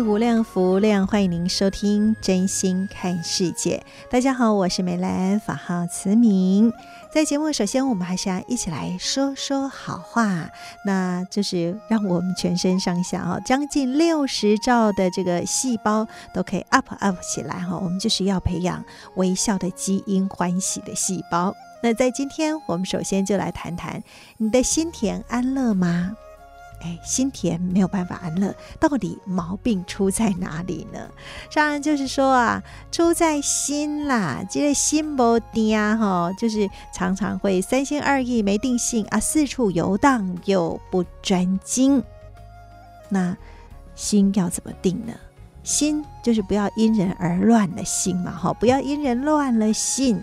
无量，福量，欢迎您收听《真心看世界》。大家好，我是美兰，法号慈明。在节目，首先我们还是要一起来说说好话，那就是让我们全身上下啊，将近六十兆的这个细胞都可以 up up 起来哈。我们就是要培养微笑的基因，欢喜的细胞。那在今天，我们首先就来谈谈你的心田安乐吗？哎，心田没有办法安乐，到底毛病出在哪里呢？当然就是说啊，出在心啦，这个心不定啊，哈，就是常常会三心二意、没定性啊，四处游荡又不专精。那心要怎么定呢？心就是不要因人而乱了心嘛，哈，不要因人乱了心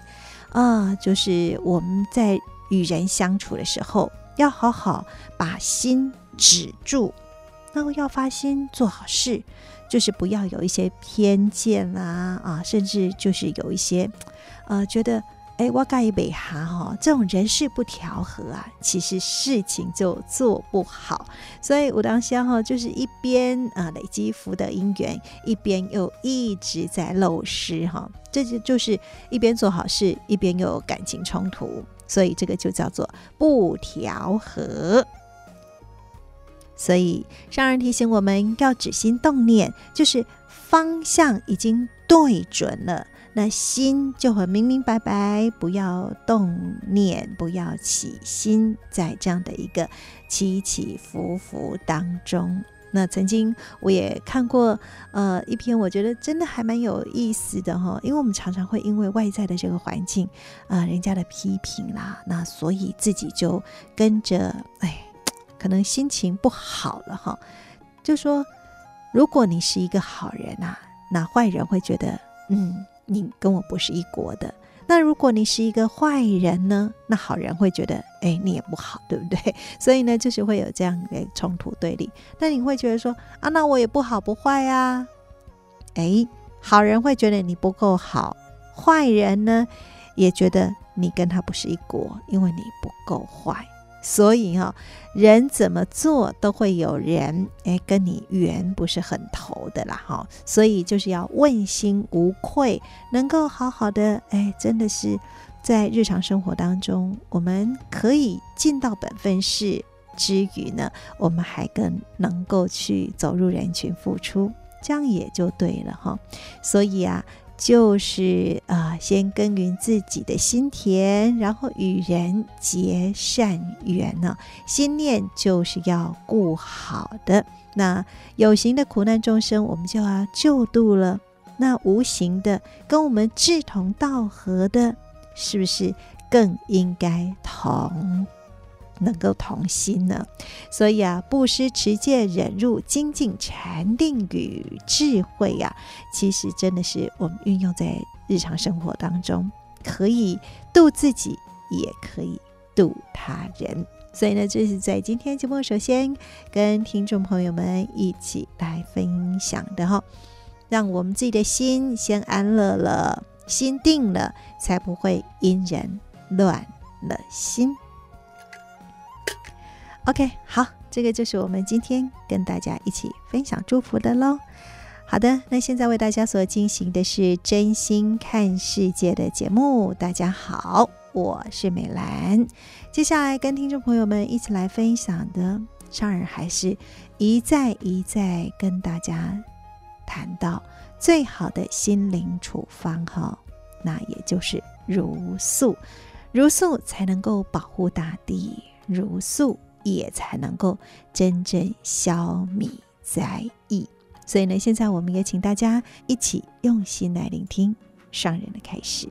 啊，就是我们在与人相处的时候，要好好把心。止住，那么要发心做好事，就是不要有一些偏见啊啊，甚至就是有一些，呃，觉得哎，我盖一北哈哈，这种人事不调和啊，其实事情就做不好。所以武当香哈，就是一边啊累积福德因缘，一边又一直在漏失哈，这就就是一边做好事，一边又有感情冲突，所以这个就叫做不调和。所以上人提醒我们要止心动念，就是方向已经对准了，那心就很明明白白，不要动念，不要起心，在这样的一个起起伏伏当中。那曾经我也看过，呃，一篇我觉得真的还蛮有意思的哈，因为我们常常会因为外在的这个环境，啊、人家的批评啦，那所以自己就跟着，哎。可能心情不好了哈，就说如果你是一个好人啊，那坏人会觉得，嗯，你跟我不是一国的。那如果你是一个坏人呢，那好人会觉得，哎，你也不好，对不对？所以呢，就是会有这样的冲突对立。那你会觉得说，啊，那我也不好不坏啊。哎，好人会觉得你不够好，坏人呢也觉得你跟他不是一国，因为你不够坏。所以哈，人怎么做都会有人哎跟你缘不是很投的啦哈，所以就是要问心无愧，能够好好的哎，真的是在日常生活当中，我们可以尽到本分事之余呢，我们还更能够去走入人群付出，这样也就对了哈。所以啊。就是啊、先耕耘自己的心田，然后与人结善缘呢。心念就是要顾好的。那有形的苦难众生，我们就要救度了。那无形的，跟我们志同道合的，是不是更应该同？能够同心呢，所以啊，布施、持戒、忍辱、精进、禅定与智慧呀、啊，其实真的是我们运用在日常生活当中，可以度自己，也可以度他人。所以呢，这是在今天节目首先跟听众朋友们一起来分享的哈，让我们自己的心先安乐了，心定了，才不会因人乱了心。OK，好，这个就是我们今天跟大家一起分享祝福的喽。好的，那现在为大家所进行的是真心看世界的节目。大家好，我是美兰。接下来跟听众朋友们一起来分享的，上人还是一再一再跟大家谈到最好的心灵处方哈，那也就是茹素。茹素才能够保护大地，茹素也才能够真正消弭灾疫。所以呢，现在我们也请大家一起用心来聆听商人的开始。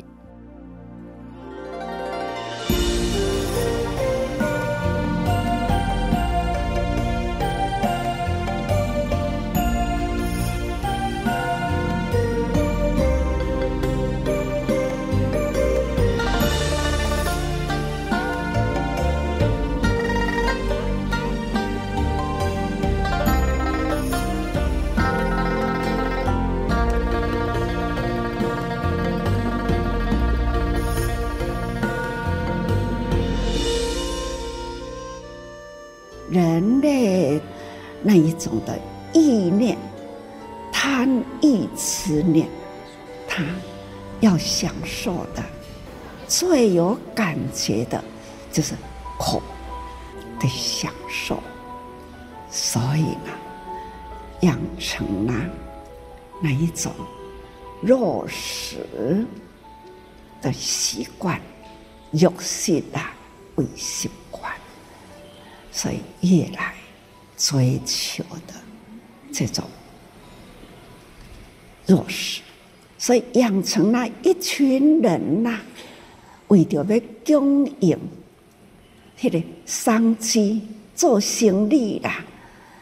一种的意念、贪欲痴念，他要享受的、最有感觉的，就是苦的享受。所以呢，养成了那一种肉食的习惯，肉食的为习惯。所以越来追求的这种弱势，所以养成了一群人呐、为着要经营迄个商机做生意啦，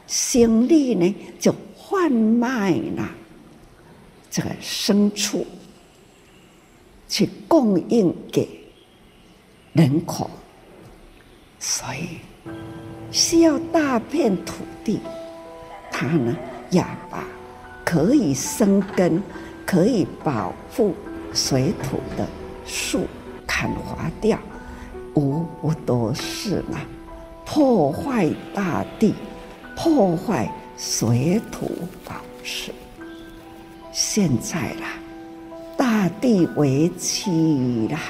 生意呢就贩卖了这个牲畜，去供应给人口，所以。需要大片土地，它呢要把可以生根、可以保护水土的树砍伐掉，无不都是呢破坏大地、破坏水土保持。现在啦，大地为妻啦，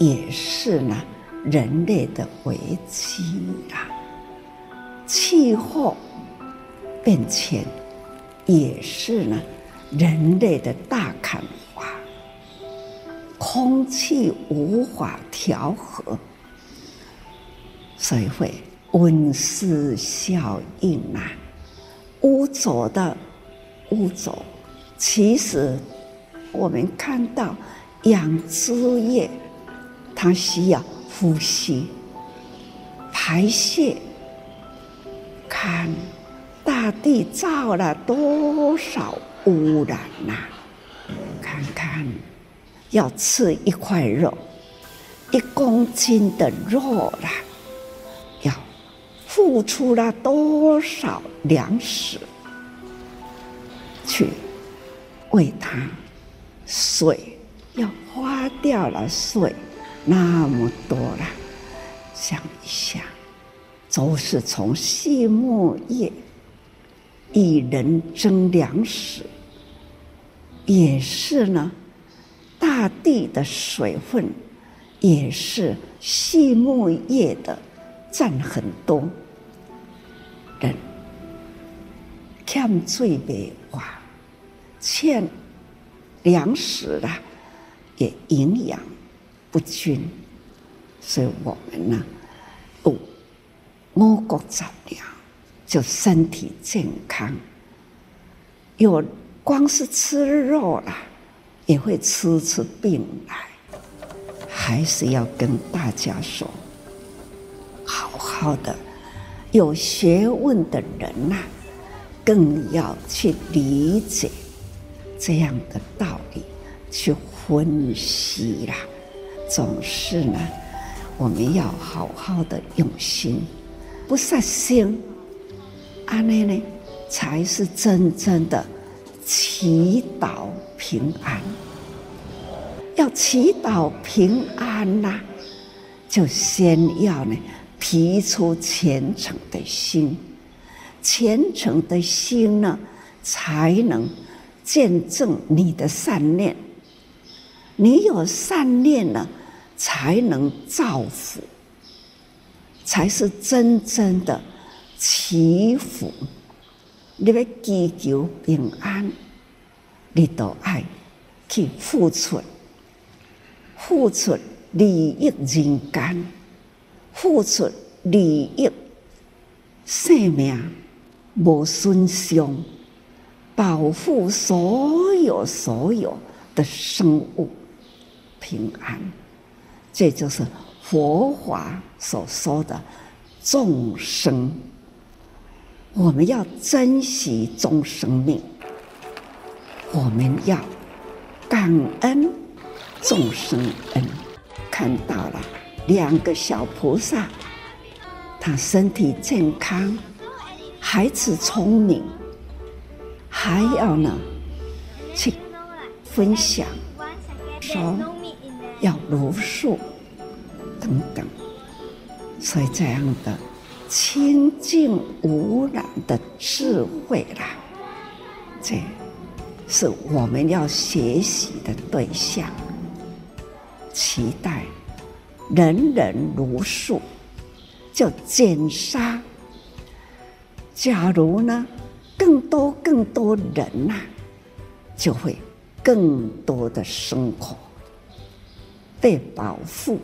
也是呢。人类的危机啊，气候变迁也是呢，人类的大砍伐，空气无法调和，所以会温室效应啊，污浊的污浊。其实我们看到养殖业，它需要。呼吸、排泄，看大地造了多少污染呐、看看，要吃一块肉，一公斤的肉啦，要付出了多少粮食去喂它？水要花掉了水。那么多了，想一想，都是从畜牧业与人争粮食，也是呢，大地的水分，也是畜牧业的占很多，人欠水没话，欠粮食啊，也营养。不均，所以我们呢，五五谷杂粮，就身体健康。有光是吃肉啦，也会吃出病来。还是要跟大家说，好好的，有学问的人呐、更要去理解这样的道理，去分析啦。总是呢，我们要好好的用心，不杀生，安内呢才是真正的祈祷平安。要祈祷平安呐、就先要呢提出虔诚的心，虔诚的心呢，才能见证你的善念。你有善念了。才能造福，才是真正的祈福。你要祈求平安，你都爱去付出，付出利益人间，付出利益生命无损伤，保护所有所有的生物平安，这就是佛法所说的众生。我们要珍惜众生命，我们要感恩众生恩。看到了两个小菩萨，他身体健康，孩子聪明，还要呢去分享，说要如素等等，所以这样的。清净无染的智慧啦，这是我们要学习的对象。期待人人如素，就减杀。假如呢，更多更多人呐、就会更多的生活被保护，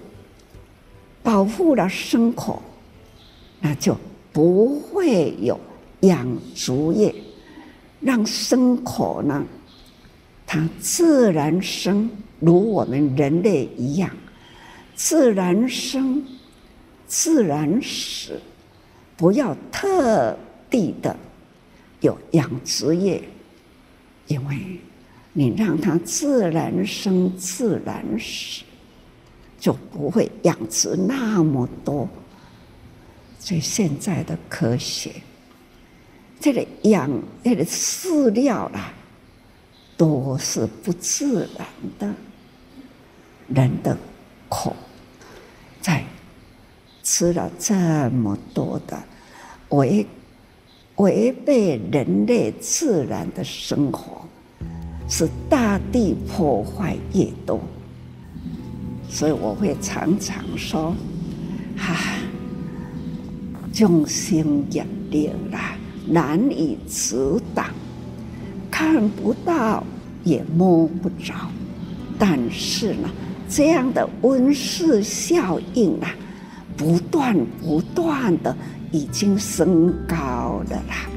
保护了生活。那就不会有养殖业，让生口呢，它自然生，如我们人类一样，自然生，自然死，不要特地的有养殖业，因为你让它自然生，自然死，就不会养殖那么多。所以现在的科学，这个养这个饲料啦，都是不自然的。人的口在吃了这么多的违违背人类自然的生活，使大地破坏越多。所以我会常常说，哈。众生业力啦，难以阻挡，看不到也摸不着。但是呢，这样的温室效应啊，不断不断的已经升高了啦。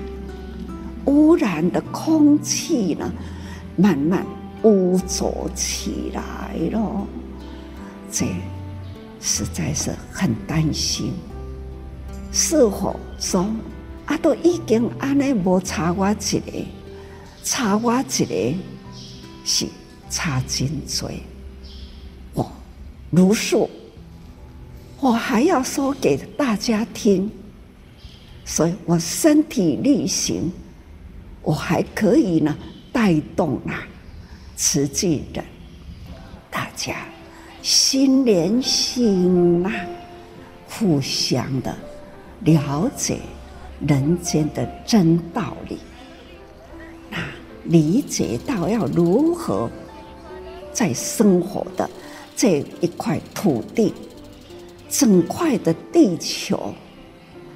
污染的空气呢，慢慢污浊起来了。这实在是很担心。是否说啊？都已经安尼无差我一个，差我一个是差真多。我如数，我还要说给大家听，所以我身体力行，我还可以呢带动啊，慈济的，大家心连心呐，互相的。了解人间的真道理，那理解到要如何在生活的这一块土地、整块的地球，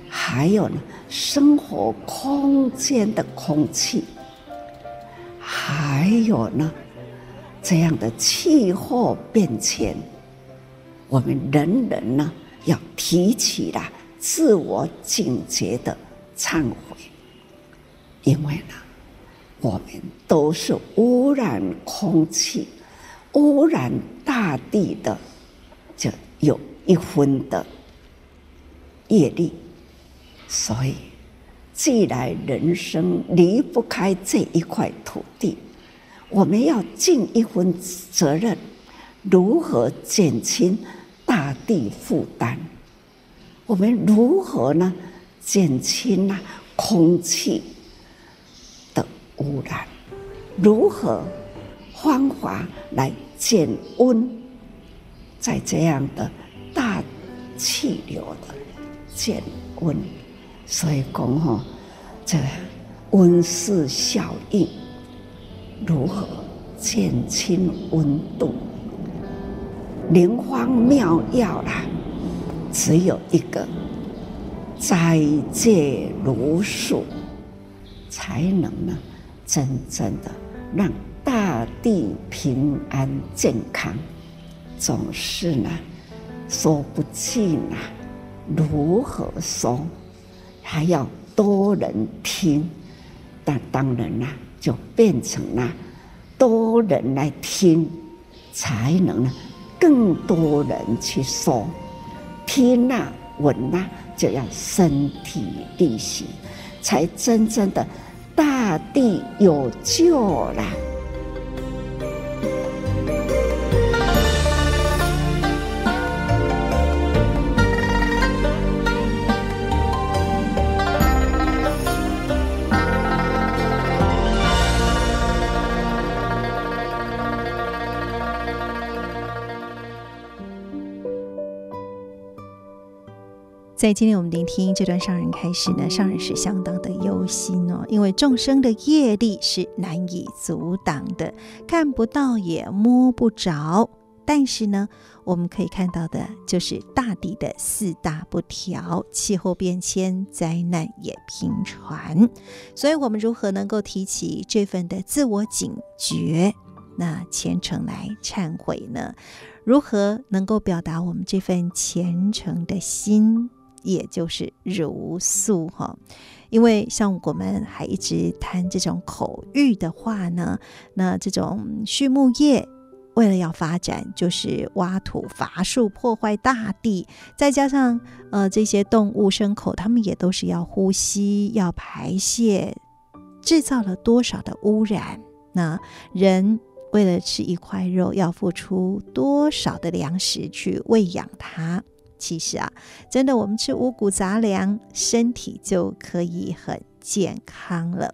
还有呢生活空间的空气，还有呢这样的气候变迁，我们人人呢要提起来。自我警觉的忏悔，因为呢，我们都是污染空气、污染大地的，就有一分的业力。所以，既然人生离不开这一块土地，我们要尽一份责任，如何减轻大地负担？我们如何呢？减轻啊空气的污染？如何方法来减温？在这样的大气流的减温，所以讲哈，这温室效应如何减轻温度？灵方妙药啦。只有一个斋戒茹素，才能呢真正的让大地平安健康，总是呢说不尽啊，如何说？还要多人听，但当然啦，就变成了多人来听，才能呢更多人去说，听呐、闻呐、就要身体力行，才真正的大地有救了。在今天我们聆听这段上人开始呢，上人是相当的忧心哦，因为众生的业力是难以阻挡的，看不到也摸不着。但是呢，我们可以看到的就是大地的四大不调，气候变迁，灾难也频传。所以，我们如何能够提起这份的自我警觉，那虔诚来忏悔呢？如何能够表达我们这份虔诚的心？也就是茹素哈，因为像我们还一直谈这种口欲的话呢，那这种畜牧业为了要发展，就是挖土伐树破坏大地，再加上呃这些动物牲口，它们也都是要呼吸要排泄，制造了多少的污染？那人为了吃一块肉，要付出多少的粮食去喂养它？其实啊，真的，我们吃五谷杂粮，身体就可以很健康了。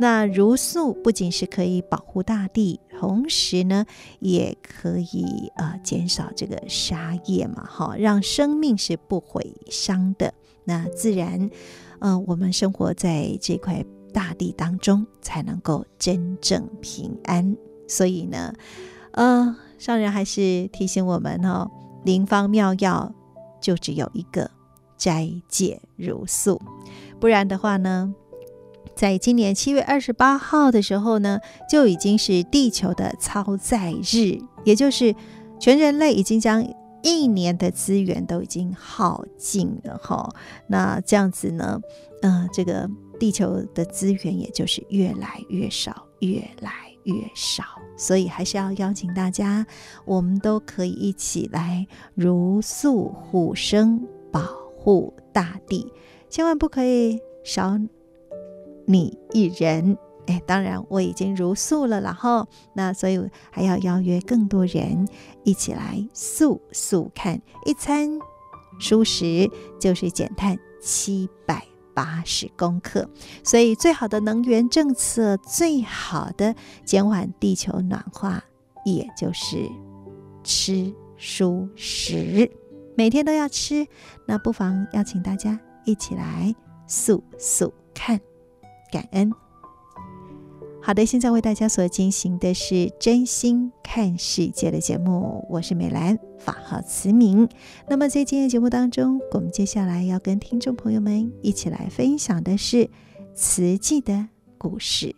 那茹素不仅是可以保护大地，同时呢，也可以呃减少这个杀业嘛，哈，让生命是不毁伤的。那自然，呃，我们生活在这块大地当中，才能够真正平安。所以呢，呃，上人还是提醒我们哦，灵方妙药。就只有一个斋戒如素，不然的话呢，在今年七月二十八号的时候呢，就已经是地球的超载日，也就是全人类已经将一年的资源都已经耗尽了哈。那这样子呢，嗯、呃，这个地球的资源也就是越来越少，越来越少。所以还是要邀请大家，我们都可以一起来如素护生，保护大地，千万不可以少你一人。哎，当然我已经如素了，然后那所以还要邀约更多人一起来素素看一餐蔬食，就是减碳七百。八十公克，所以最好的能源政策，最好的减缓地球暖化，也就是吃蔬食，每天都要吃。那不妨邀请大家一起来素素看，感恩。好的，现在为大家所进行的是真心看世界的节目，我是美兰，法号慈明。那么在今天的节目当中，我们接下来要跟听众朋友们一起来分享的是慈济的故事。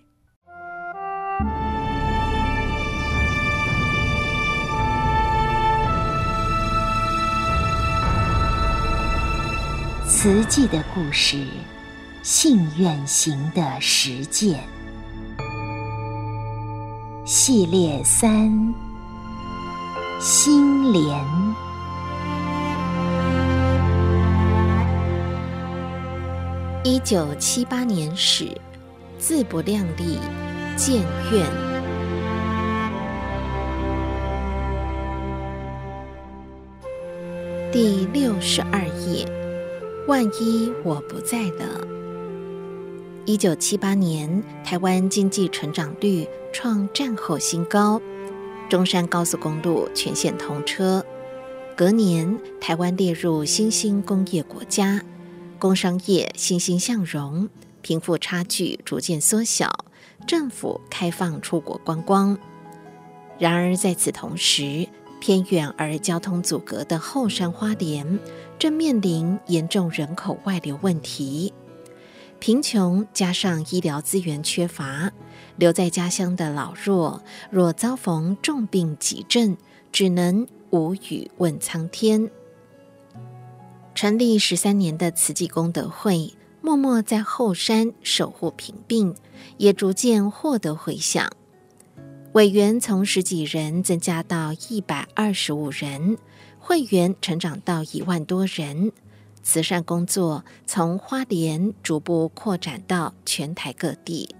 慈济的故事，信愿行的实践。系列三：心莲。一九七八年始，自不量力，建院。第六十二页，万一我不在了。一九七八年，台湾经济成长率创战后新高，中山高速公路全线通车。隔年，台湾列入新兴工业国家，工商业欣欣向荣，贫富差距逐渐缩小，政府开放出国观光。然而，在此同时，偏远而交通阻隔的后山花莲正面临严重人口外流问题。贫穷加上医疗资源缺乏，留在家乡的老弱若遭逢重病急症，只能无语问苍天。成立十三年的慈济功德会，默默在后山守护贫病，也逐渐获得回响。委员从十几人增加到一百二十五人，会员成长到一万多人。慈善工作从花莲逐步扩展到全台各地，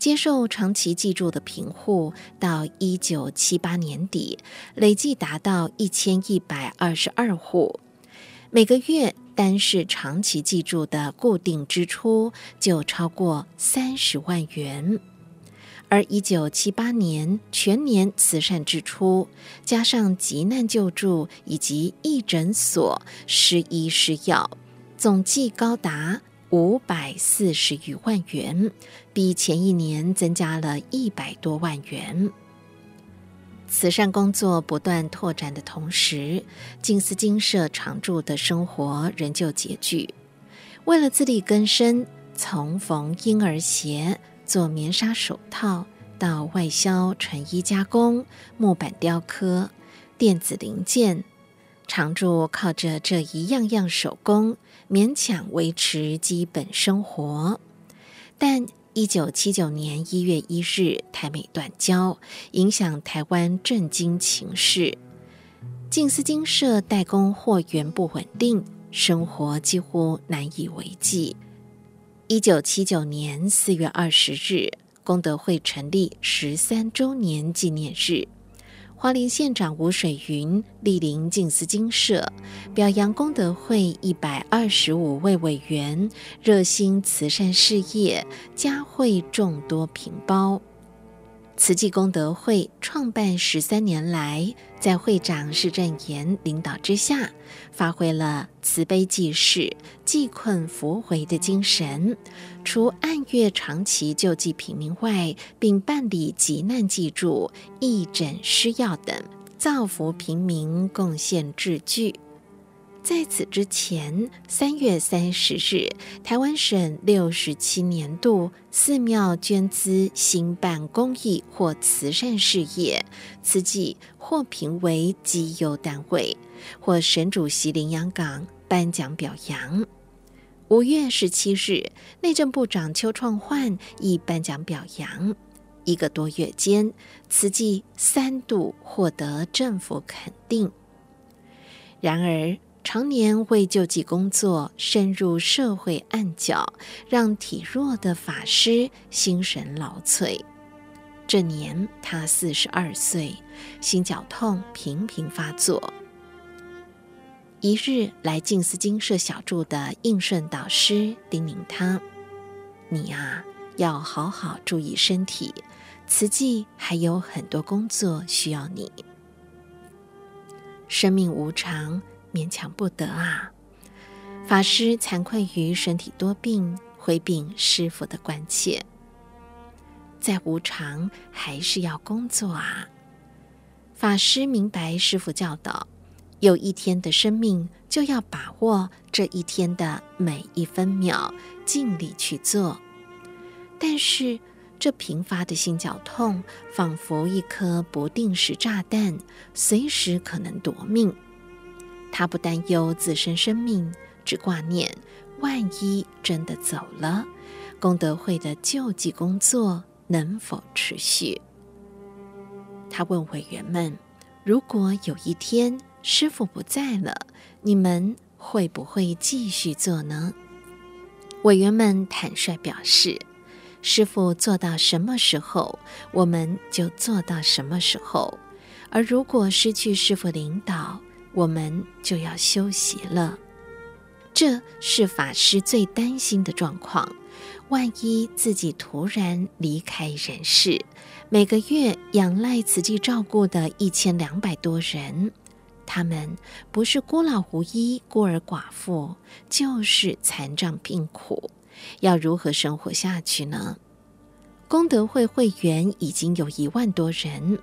接受长期寄住的贫户，到一九七八年底累计达到一千一百二十二户，每个月单是长期寄住的固定支出就超过三十万元。而一九七八年全年慈善支出，加上急难救助以及义诊所施医施药，总计高达五百四十余万元，比前一年增加了一百多万元。慈善工作不断拓展的同时，静思精舍常住的生活仍旧拮据，为了自力更生，从缝婴儿鞋。做棉纱手套，到外销成衣加工、木板雕刻、电子零件，常住靠着这一样样手工，勉强维持基本生活。但一九七九年一月一日，台美断交，影响台湾政经情势，静思金社代工货源不稳定，生活几乎难以为继。一九七九年四月二十日，功德会成立十三周年纪念日，花莲县长吴水云莅临静思精舍，表扬功德会一百二十五位委员热心慈善事业，嘉惠众多平包。慈济功德会创办十三年来，在会长施正言领导之下，发挥了慈悲济世、济困扶危的精神。除按月长期救济平民外，并办理急难济助、义诊施药等，造福平民，贡献至巨。在此之前，三月三十日，台湾省六十七年度寺庙捐资兴办公益或慈善事业，慈济获评为绩优单位，获省主席林洋港颁奖表扬。五月十七日，内政部长邱创焕亦颁奖表扬。一个多月间，慈济三度获得政府肯定。然而，常年为救济工作深入社会暗角，让体弱的法师心神劳瘁。这年他四十二岁，心绞痛频频发作。一日来静思精舍小住的应顺导师叮咛他：“你啊，要好好注意身体，慈济还有很多工作需要你。生命无常。”勉强不得啊！法师惭愧于身体多病，回禀师傅的关切。再无常，还是要工作啊！法师明白师傅教导，有一天的生命就要把握这一天的每一分秒，尽力去做。但是这频发的心绞痛，仿佛一颗不定时炸弹，随时可能夺命。他不担忧自身生命，只挂念万一真的走了，功德会的救济工作能否持续？他问委员们：“如果有一天师傅不在了，你们会不会继续做呢？”委员们坦率表示：“师傅做到什么时候，我们就做到什么时候。而如果失去师傅领导，”我们就要休息了，这是法师最担心的状况。万一自己突然离开人世，每个月仰赖慈济照顾的一千两百多人，他们不是孤老无依、孤儿寡妇，就是残障病苦，要如何生活下去呢？功德会会员已经有一万多人，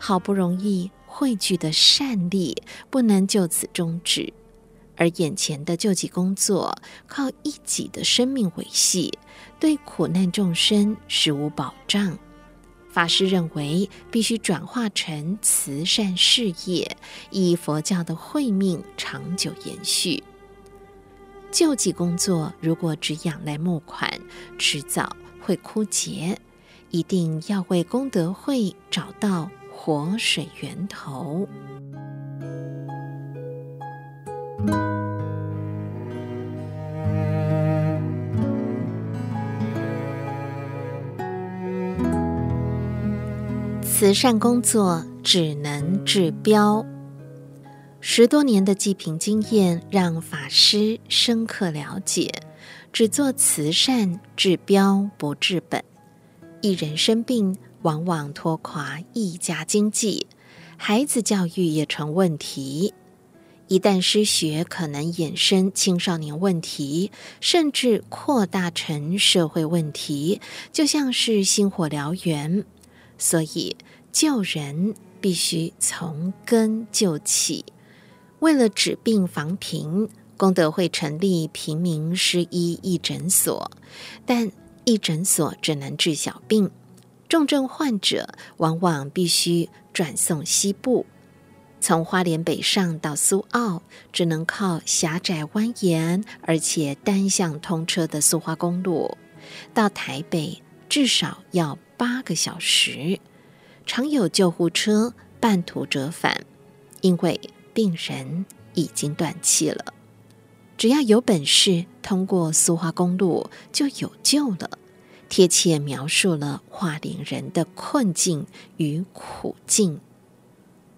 好不容易汇聚的善力不能就此终止，而眼前的救济工作靠一己的生命维系，对苦难众生实无保障。法师认为，必须转化成慈善事业，以佛教的慧命长久延续。救济工作如果只仰赖募款，迟早会枯竭。一定要为功德会找到活水源头。慈善工作只能治标，十多年的济贫经验让法师深刻了解，只做慈善治标不治本。一人生病，往往拖垮一家经济；孩子教育也成问题。一旦失学，可能衍生青少年问题，甚至扩大成社会问题，就像是星火燎原。所以，救人必须从根救起。为了治病防贫，功德会成立平民失医义诊所，但义诊所只能治小病，重症患者往往必须转送西部。从花莲北上到苏澳，只能靠狭窄蜿蜒而且单向通车的苏花公路；到台北至少要八个小时。常有救护车半途折返，因为病人已经断气了。只要有本事通过苏花公路，就有救了。贴切描述了花莲人的困境与苦境。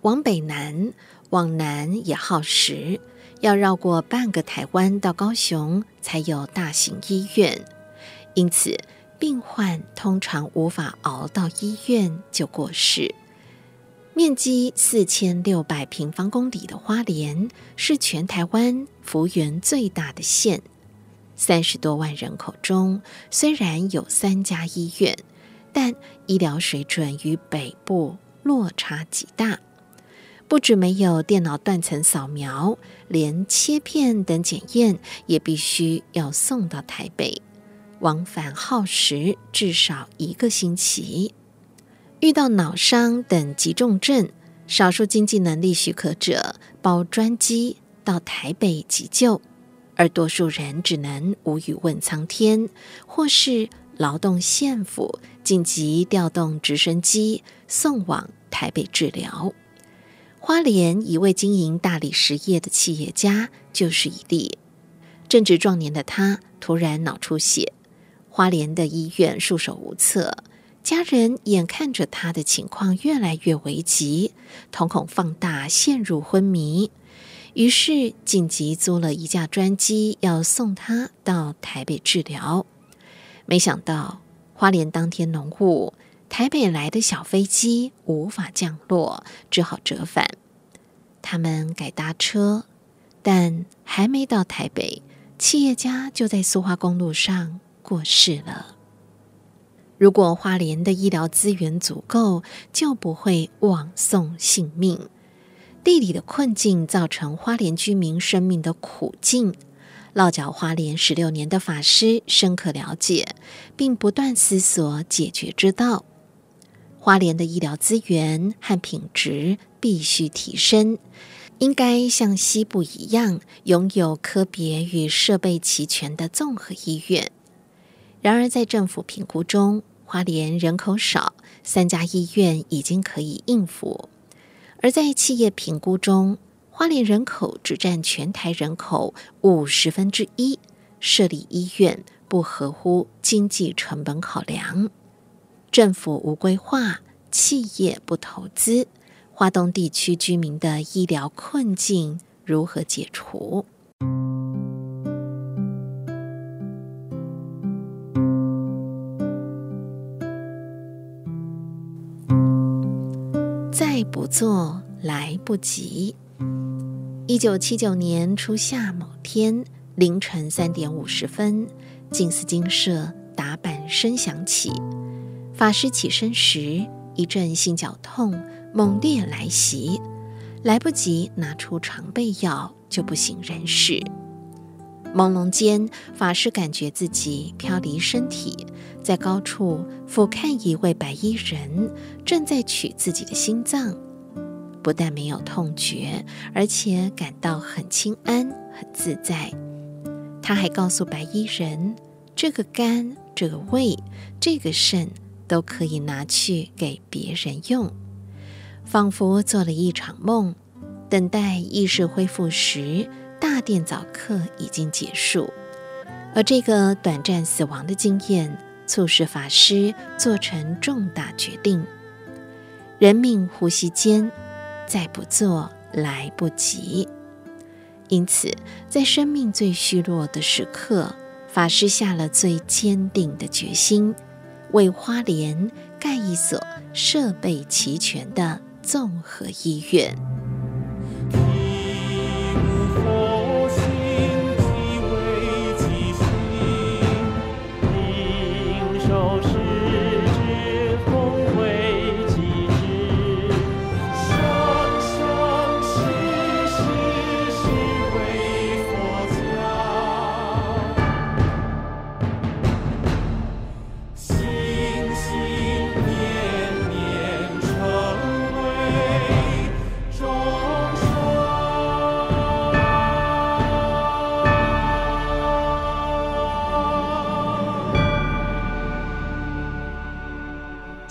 往北南，往南也耗时，要绕过半个台湾到高雄才有大型医院，因此，病患通常无法熬到医院就过世。面积四千六百平方公里的花莲是全台湾幅员最大的县，三十多万人口中，虽然有三家医院，但医疗水准与北部落差极大。不止没有电脑断层扫描，连切片等检验也必须要送到台北。往返耗时至少一个星期，遇到脑伤等急重症，少数经济能力许可者包专机到台北急救，而多数人只能无语问苍天，或是劳动县府紧急调动直升机送往台北治疗。花莲一位经营大理石业的企业家就是一例，正值壮年的他突然脑出血。花莲的医院束手无策，家人眼看着他的情况越来越危急，瞳孔放大，陷入昏迷，于是紧急租了一架专机，要送他到台北治疗。没想到花莲当天浓雾，台北来的小飞机无法降落，只好折返。他们改搭车，但还没到台北，企业家就在苏花公路上。过世了。如果花莲的医疗资源足够，就不会枉送性命。地理的困境造成花莲居民生命的苦境，落脚花莲十六年的法师深刻了解，并不断思索解决之道。花莲的医疗资源和品质必须提升，应该像西部一样，拥有科别与设备齐全的综合医院。然而，在政府评估中，花莲人口少，三家医院已经可以应付；而在企业评估中，花莲人口只占全台人口五十分之一，设立医院不合乎经济成本考量。政府无规划，企业不投资，华东地区居民的医疗困境如何解除？不做来不及。一九七九年初夏某天凌晨三点五十分，静思精舍打板声响起。法师起身时，一阵心绞痛猛烈来袭，来不及拿出常备药，就不省人事。朦胧间，法师感觉自己飘离身体，在高处俯瞰一位白衣人正在取自己的心脏，不但没有痛觉，而且感到很轻安、很自在。他还告诉白衣人，这个肝、这个胃、这个肾都可以拿去给别人用，仿佛做了一场梦。等待意识恢复时，大殿早课已经结束。而这个短暂死亡的经验，促使法师做成重大决定：人命呼吸间，再不做来不及。因此，在生命最虚弱的时刻，法师下了最坚定的决心，为花莲盖一所设备齐全的综合医院。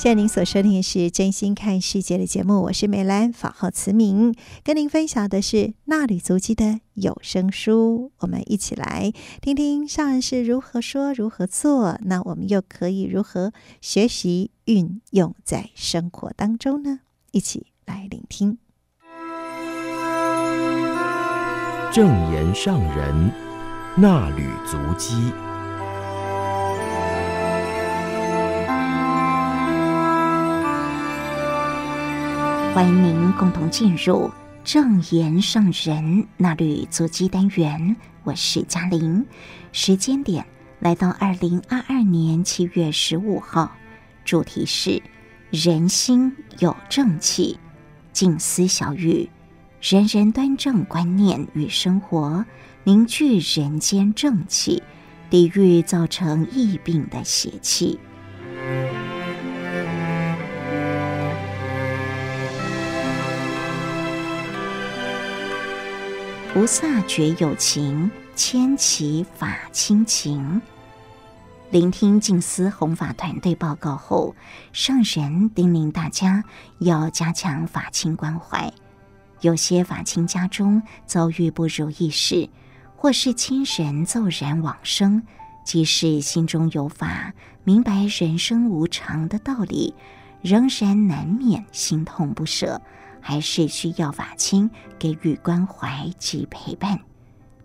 现在您所收听的是《真心看世界》的节目，我是美兰，法号慈明，跟您分享的是纳履足迹的有声书。我们一起来听听上人是如何说、如何做，那我们又可以如何学习运用在生活当中呢？一起来聆听。正言上人纳履足迹。欢迎您共同进入正言圣人衲履足迹单元，我是嘉玲。时间点来到二零二二年七月十五号，主题是人心有正气，静思小语，人人端正观念与生活，凝聚人间正气，抵御造成疫病的邪气。菩萨觉有情，千起法亲情。聆听静思弘法团队报告后，上人叮咛大家要加强法亲关怀。有些法亲家中遭遇不如意事，或是亲人骤然往生，即使心中有法，明白人生无常的道理，仍然难免心痛不舍。还是需要法亲给予关怀及陪伴。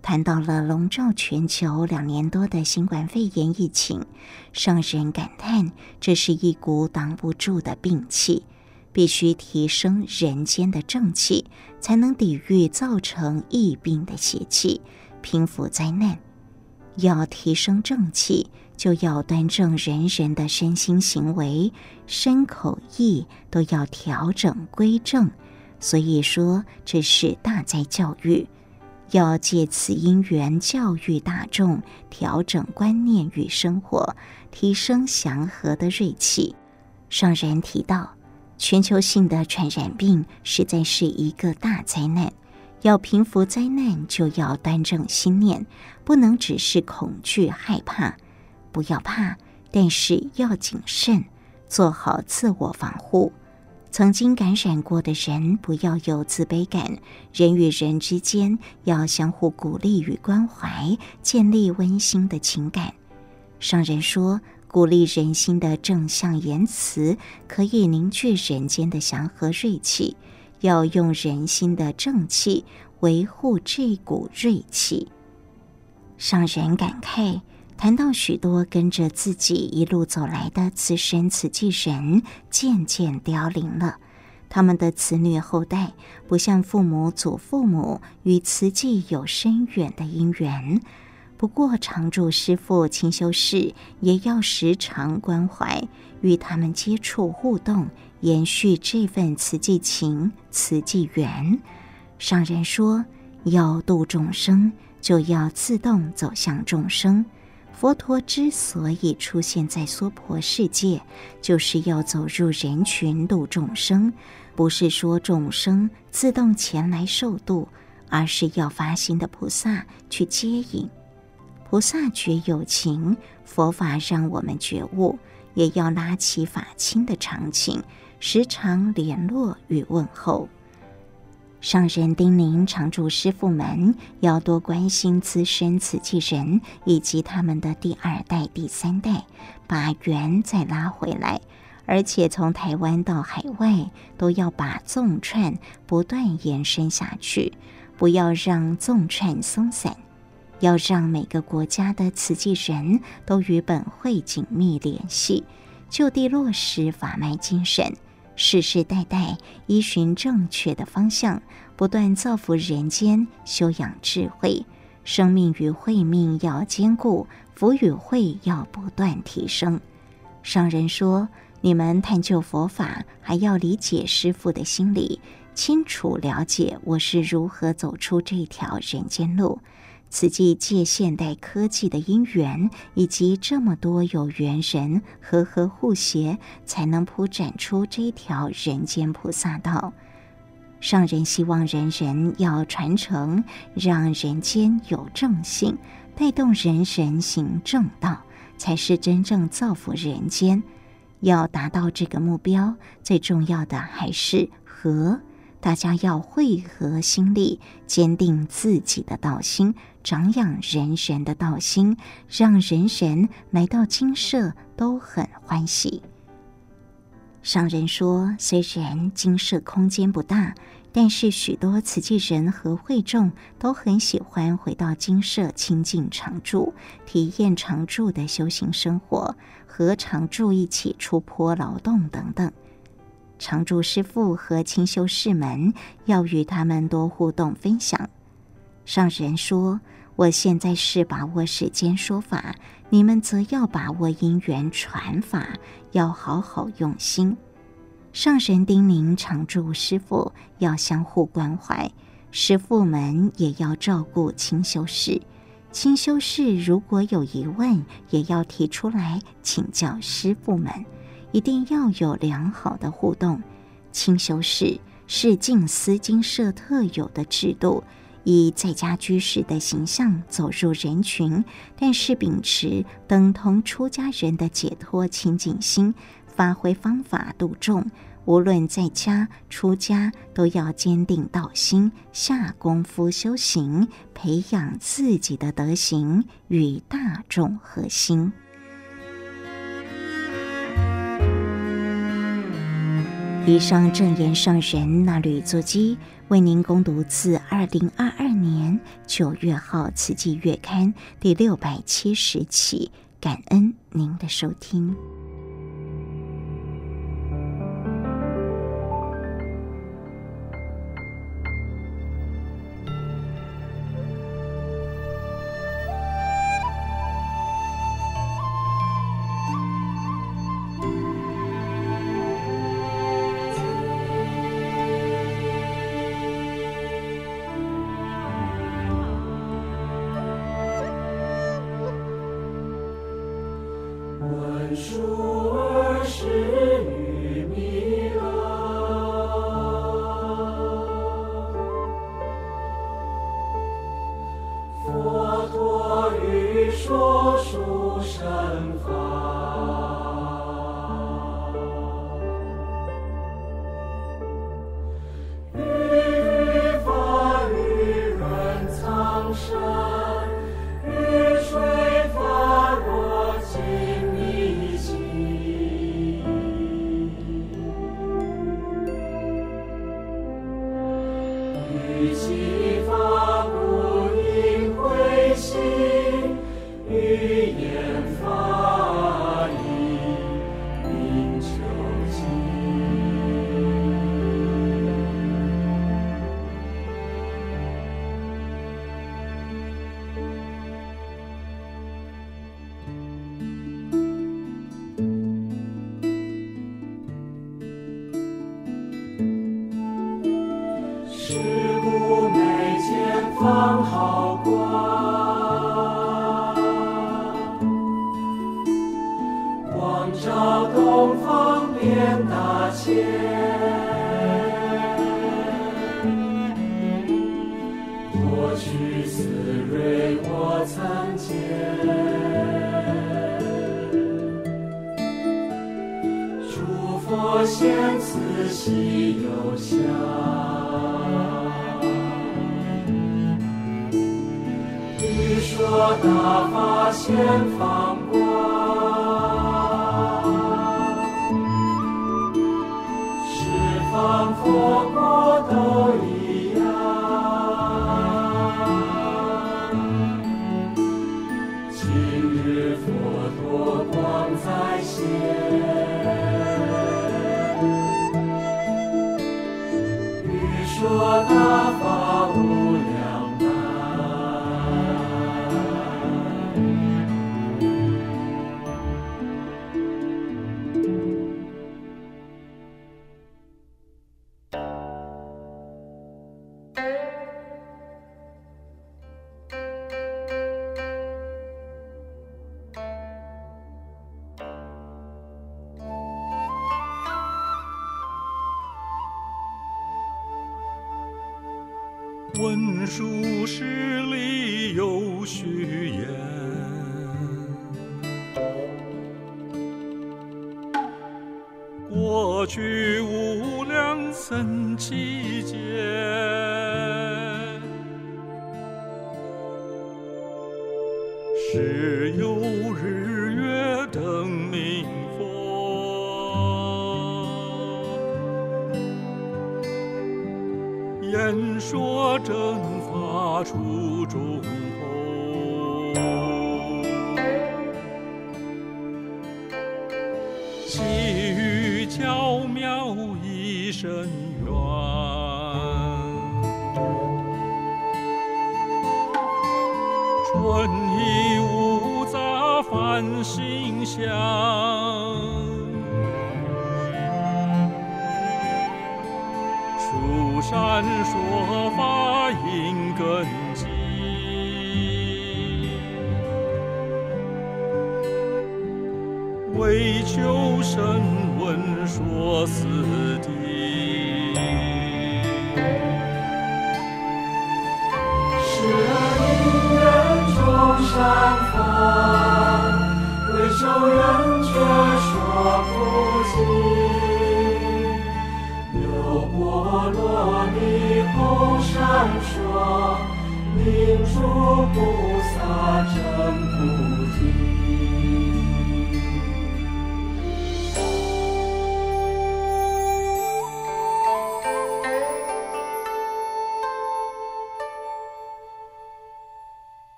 谈到了笼罩全球两年多的新冠肺炎疫情，让人感叹，这是一股挡不住的病气，必须提升人间的正气，才能抵御造成疫病的邪气，平复灾难。要提升正气，就要端正人人的身心行为，身口意都要调整归正。所以说，这是大灾教育，要借此因缘教育大众，调整观念与生活，提升祥和的锐气。上人提到，全球性的传染病实在是一个大灾难。要平复灾难，就要端正心念，不能只是恐惧害怕。不要怕，但是要谨慎，做好自我防护。曾经感染过的人，不要有自卑感。人与人之间要相互鼓励与关怀，建立温馨的情感。上人说，鼓励人心的正向言辞，可以凝聚人间的祥和锐气。要用人心的正气维护这股锐气。上人感慨，谈到许多跟着自己一路走来的慈身慈济人，渐渐凋零了。他们的子女后代不像父母祖父母与慈济有深远的因缘。不过常住师父清修室，也要时常关怀，与他们接触互动，延续这份慈济情、慈济缘。上人说，要度众生，就要自动走向众生。佛陀之所以出现在娑婆世界，就是要走入人群度众生，不是说众生自动前来受度，而是要发心的菩萨去接引。菩萨觉有情，佛法让我们觉悟，也要拉起法亲的长情，时常联络与问候。上人叮咛常住师父们要多关心资深瓷器人以及他们的第二代、第三代，把缘再拉回来，而且从台湾到海外都要把纵串不断延伸下去，不要让纵串松散，要让每个国家的瓷器人都与本会紧密联系，就地落实法脉精神。世世代代依循正确的方向，不断造福人间，修养智慧。生命与慧命要兼顾，福与慧要不断提升。上人说：“你们探究佛法，还要理解师父的心理，清楚了解我是如何走出这条人间路。”此即借现代科技的因缘，以及这么多有缘人和合互协，才能铺展出这条人间菩萨道。上人希望人人要传承，让人间有正性，带动人人行正道，才是真正造福人间。要达到这个目标，最重要的还是和。大家要汇合心力，坚定自己的道心，长养人人的道心，让人人来到精舍都很欢喜。上人说，虽然精舍空间不大，但是许多慈济人和会众都很喜欢回到精舍亲近常住，体验常住的修行生活，和常住一起出坡劳动等等。常住师父和清修士们要与他们多互动分享。上人说：“我现在是把握时间说法，你们则要把握因缘传法，要好好用心。”上神叮咛常住师父要相互关怀，师父们也要照顾清修士。清修士如果有疑问，也要提出来请教师父们。一定要有良好的互动。清修士是静思精舍特有的制度，以在家居士的形象走入人群，但是秉持等同出家人的解脱清净心，发挥方法度众。无论在家出家，都要坚定道心，下功夫修行，培养自己的德行，与大众合心。以上正言上人那履足迹，为您攻读自二零二二年九月号《慈济月刊》第六百七十期，感恩您的收听。去无量僧期间，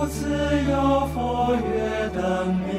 如此有佛曰等你。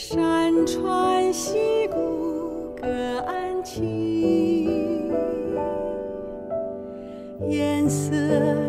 山川溪谷各安栖，颜色。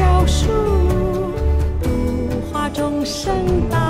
教书，度化众生道。